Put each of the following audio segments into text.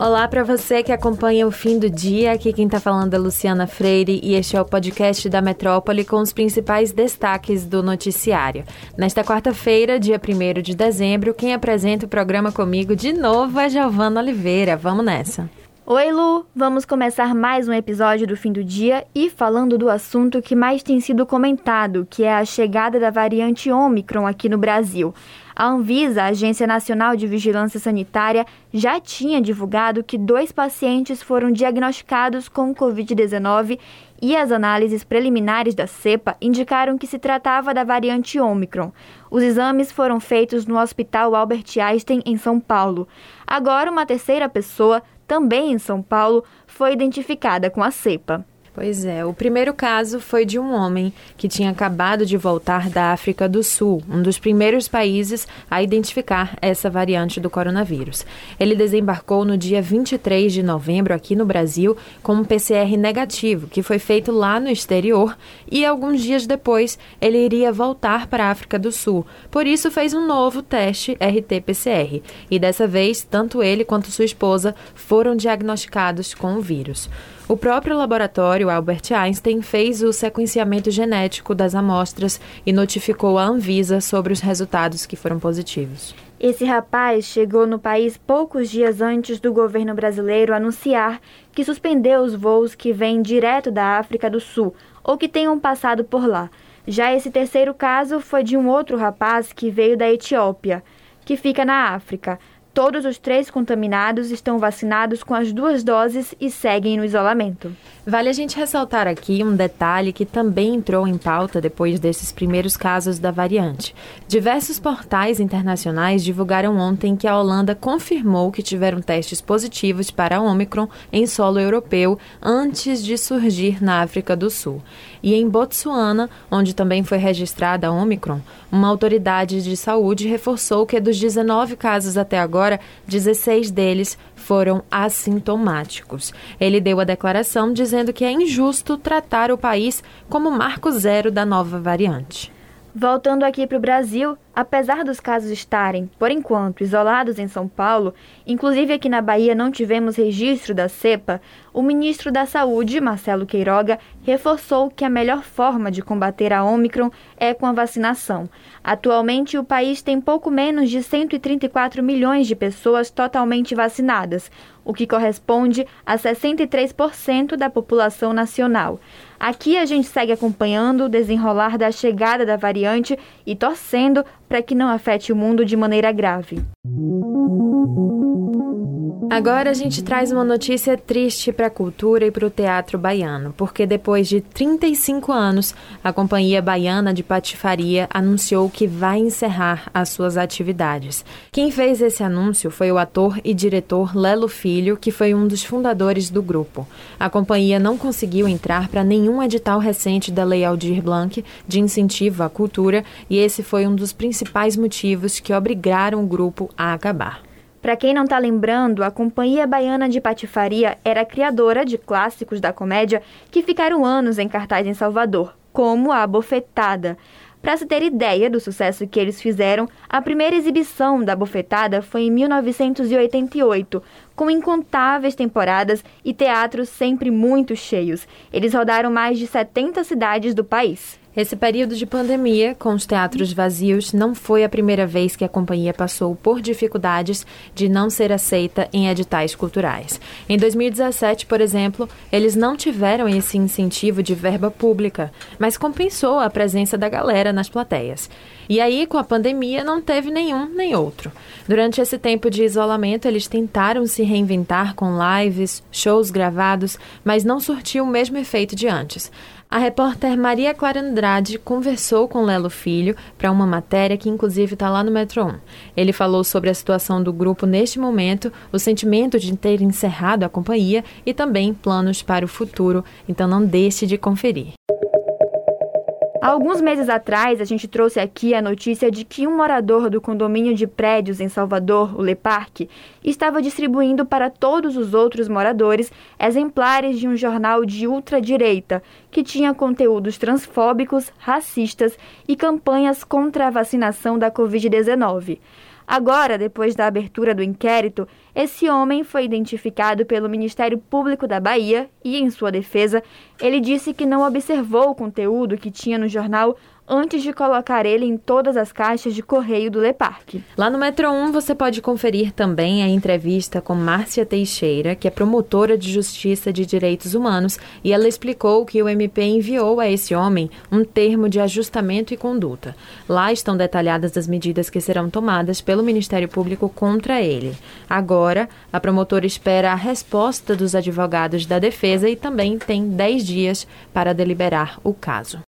Olá para você que acompanha o fim do dia. Aqui quem está falando é Luciana Freire e este é o podcast da Metrópole com os principais destaques do noticiário. Nesta quarta-feira, dia 1 de dezembro, quem apresenta o programa comigo de novo é Giovana Oliveira. Vamos nessa. Oi, Lu! Vamos começar mais um episódio do fim do dia e falando do assunto que mais tem sido comentado, que é a chegada da variante Omicron aqui no Brasil. A Anvisa, a Agência Nacional de Vigilância Sanitária, já tinha divulgado que dois pacientes foram diagnosticados com Covid-19 e as análises preliminares da cepa indicaram que se tratava da variante Omicron. Os exames foram feitos no Hospital Albert Einstein, em São Paulo. Agora, uma terceira pessoa, também em São Paulo, foi identificada com a cepa. Pois é, o primeiro caso foi de um homem que tinha acabado de voltar da África do Sul, um dos primeiros países a identificar essa variante do coronavírus. Ele desembarcou no dia 23 de novembro aqui no Brasil com um PCR negativo, que foi feito lá no exterior, e alguns dias depois ele iria voltar para a África do Sul. Por isso fez um novo teste RT-PCR, e dessa vez tanto ele quanto sua esposa foram diagnosticados com o vírus. O próprio laboratório Albert Einstein fez o sequenciamento genético das amostras e notificou a Anvisa sobre os resultados que foram positivos. Esse rapaz chegou no país poucos dias antes do governo brasileiro anunciar que suspendeu os voos que vêm direto da África do Sul ou que tenham passado por lá. Já esse terceiro caso foi de um outro rapaz que veio da Etiópia, que fica na África. Todos os três contaminados estão vacinados com as duas doses e seguem no isolamento. Vale a gente ressaltar aqui um detalhe que também entrou em pauta depois desses primeiros casos da variante. Diversos portais internacionais divulgaram ontem que a Holanda confirmou que tiveram testes positivos para a Omicron em solo europeu antes de surgir na África do Sul. E em Botsuana, onde também foi registrada a Omicron, uma autoridade de saúde reforçou que dos 19 casos até agora, agora, 16 deles foram assintomáticos. Ele deu a declaração dizendo que é injusto tratar o país como marco zero da nova variante. Voltando aqui para o Brasil, apesar dos casos estarem, por enquanto, isolados em São Paulo, inclusive aqui na Bahia não tivemos registro da cepa, o ministro da Saúde, Marcelo Queiroga, reforçou que a melhor forma de combater a Omicron é com a vacinação. Atualmente, o país tem pouco menos de 134 milhões de pessoas totalmente vacinadas, o que corresponde a 63% da população nacional. Aqui a gente segue acompanhando o desenrolar da chegada da variante e torcendo para que não afete o mundo de maneira grave. Agora a gente traz uma notícia triste para a cultura e para o teatro baiano, porque depois de 35 anos, a Companhia Baiana de Patifaria anunciou que vai encerrar as suas atividades. Quem fez esse anúncio foi o ator e diretor Lelo Filho, que foi um dos fundadores do grupo. A companhia não conseguiu entrar para nenhum edital recente da Lei Aldir Blanc de incentivo à cultura, e esse foi um dos principais motivos que obrigaram o grupo a acabar. Para quem não está lembrando, a Companhia Baiana de Patifaria era criadora de clássicos da comédia que ficaram anos em cartaz em Salvador, como A Bofetada. Para se ter ideia do sucesso que eles fizeram, a primeira exibição da Bofetada foi em 1988, com incontáveis temporadas e teatros sempre muito cheios. Eles rodaram mais de 70 cidades do país. Esse período de pandemia, com os teatros vazios, não foi a primeira vez que a companhia passou por dificuldades de não ser aceita em editais culturais. Em 2017, por exemplo, eles não tiveram esse incentivo de verba pública, mas compensou a presença da galera nas plateias. E aí, com a pandemia, não teve nenhum nem outro. Durante esse tempo de isolamento, eles tentaram se reinventar com lives, shows gravados, mas não surtiu o mesmo efeito de antes. A repórter Maria Clara Andrade conversou com Lelo Filho para uma matéria que inclusive está lá no Metro 1. Ele falou sobre a situação do grupo neste momento, o sentimento de ter encerrado a companhia e também planos para o futuro, então não deixe de conferir. Alguns meses atrás, a gente trouxe aqui a notícia de que um morador do condomínio de prédios em Salvador, o Le Parque, estava distribuindo para todos os outros moradores exemplares de um jornal de ultradireita que tinha conteúdos transfóbicos, racistas e campanhas contra a vacinação da Covid-19. Agora, depois da abertura do inquérito, esse homem foi identificado pelo Ministério Público da Bahia e, em sua defesa, ele disse que não observou o conteúdo que tinha no jornal antes de colocar ele em todas as caixas de correio do Leparque. Lá no Metro 1 você pode conferir também a entrevista com Márcia Teixeira, que é promotora de Justiça de Direitos Humanos, e ela explicou que o MP enviou a esse homem um termo de ajustamento e conduta. Lá estão detalhadas as medidas que serão tomadas pelo Ministério Público contra ele. Agora, a promotora espera a resposta dos advogados da defesa e também tem 10 dias para deliberar o caso.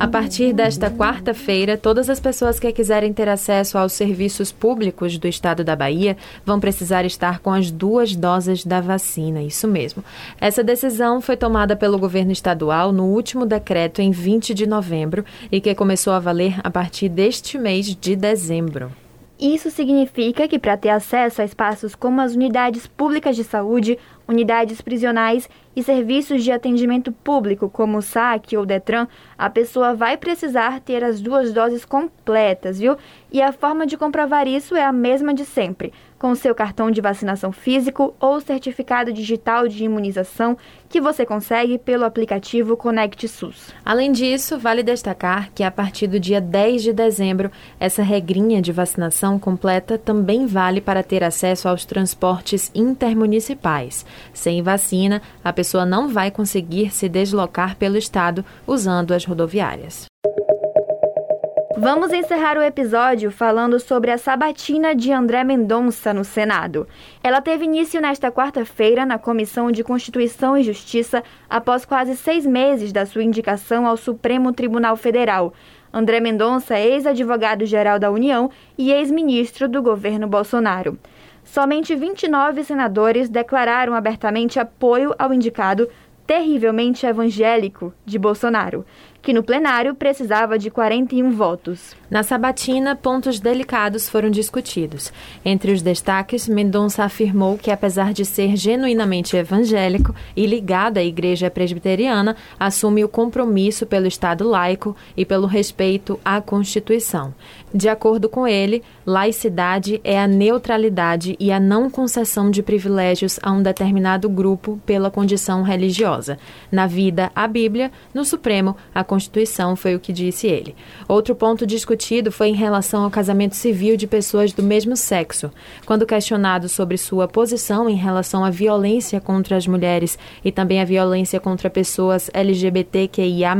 A partir desta quarta-feira, todas as pessoas que quiserem ter acesso aos serviços públicos do estado da Bahia vão precisar estar com as duas doses da vacina. Isso mesmo. Essa decisão foi tomada pelo governo estadual no último decreto em 20 de novembro e que começou a valer a partir deste mês de dezembro. Isso significa que, para ter acesso a espaços como as unidades públicas de saúde, unidades prisionais e serviços de atendimento público, como o SAC ou Detran, a pessoa vai precisar ter as duas doses completas, viu? E a forma de comprovar isso é a mesma de sempre com seu cartão de vacinação físico ou certificado digital de imunização que você consegue pelo aplicativo Conect SUS. Além disso, vale destacar que a partir do dia 10 de dezembro, essa regrinha de vacinação completa também vale para ter acesso aos transportes intermunicipais. Sem vacina, a pessoa não vai conseguir se deslocar pelo estado usando as rodoviárias. Vamos encerrar o episódio falando sobre a sabatina de André Mendonça no Senado. Ela teve início nesta quarta-feira na Comissão de Constituição e Justiça, após quase seis meses da sua indicação ao Supremo Tribunal Federal. André Mendonça é ex-advogado-geral da União e ex-ministro do governo Bolsonaro. Somente 29 senadores declararam abertamente apoio ao indicado terrivelmente evangélico de Bolsonaro que no plenário precisava de 41 votos. Na sabatina, pontos delicados foram discutidos. Entre os destaques, Mendonça afirmou que, apesar de ser genuinamente evangélico e ligado à Igreja Presbiteriana, assume o compromisso pelo Estado laico e pelo respeito à Constituição. De acordo com ele, laicidade é a neutralidade e a não concessão de privilégios a um determinado grupo pela condição religiosa. Na vida, a Bíblia, no Supremo, a Constituição, foi o que disse ele. Outro ponto discutido foi em relação ao casamento civil de pessoas do mesmo sexo. Quando questionado sobre sua posição em relação à violência contra as mulheres e também a violência contra pessoas LGBTQIA,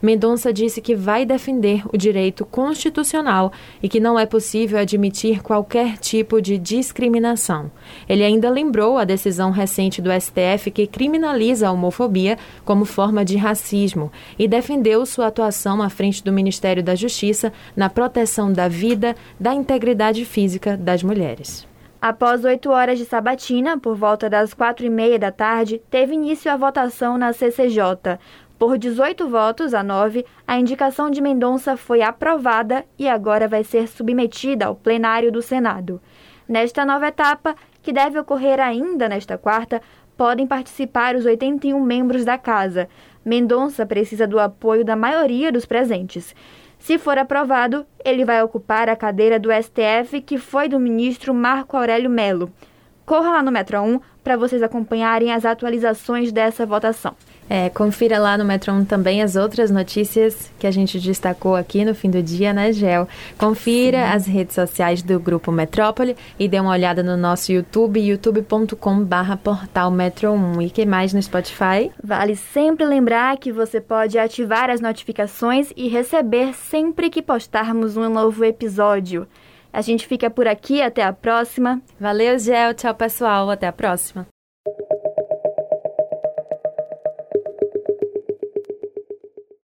Mendonça disse que vai defender o direito constitucional e que não é possível admitir qualquer tipo de discriminação. Ele ainda lembrou a decisão recente do STF que criminaliza a homofobia como forma de racismo e defendeu defendeu sua atuação à frente do Ministério da Justiça na proteção da vida, da integridade física das mulheres. Após oito horas de sabatina, por volta das quatro e meia da tarde, teve início a votação na CCJ. Por 18 votos a 9, a indicação de Mendonça foi aprovada e agora vai ser submetida ao plenário do Senado. Nesta nova etapa, que deve ocorrer ainda nesta quarta, podem participar os 81 membros da Casa. Mendonça precisa do apoio da maioria dos presentes. Se for aprovado, ele vai ocupar a cadeira do STF que foi do ministro Marco Aurélio Melo. Corra lá no Metro 1 para vocês acompanharem as atualizações dessa votação. É, confira lá no Metron também as outras notícias que a gente destacou aqui no fim do dia, né, Gel? Confira Sim. as redes sociais do Grupo Metrópole e dê uma olhada no nosso YouTube, youtube.com barra portal Metro 1. E que mais no Spotify? Vale sempre lembrar que você pode ativar as notificações e receber sempre que postarmos um novo episódio. A gente fica por aqui, até a próxima. Valeu, Gel. Tchau, pessoal. Até a próxima.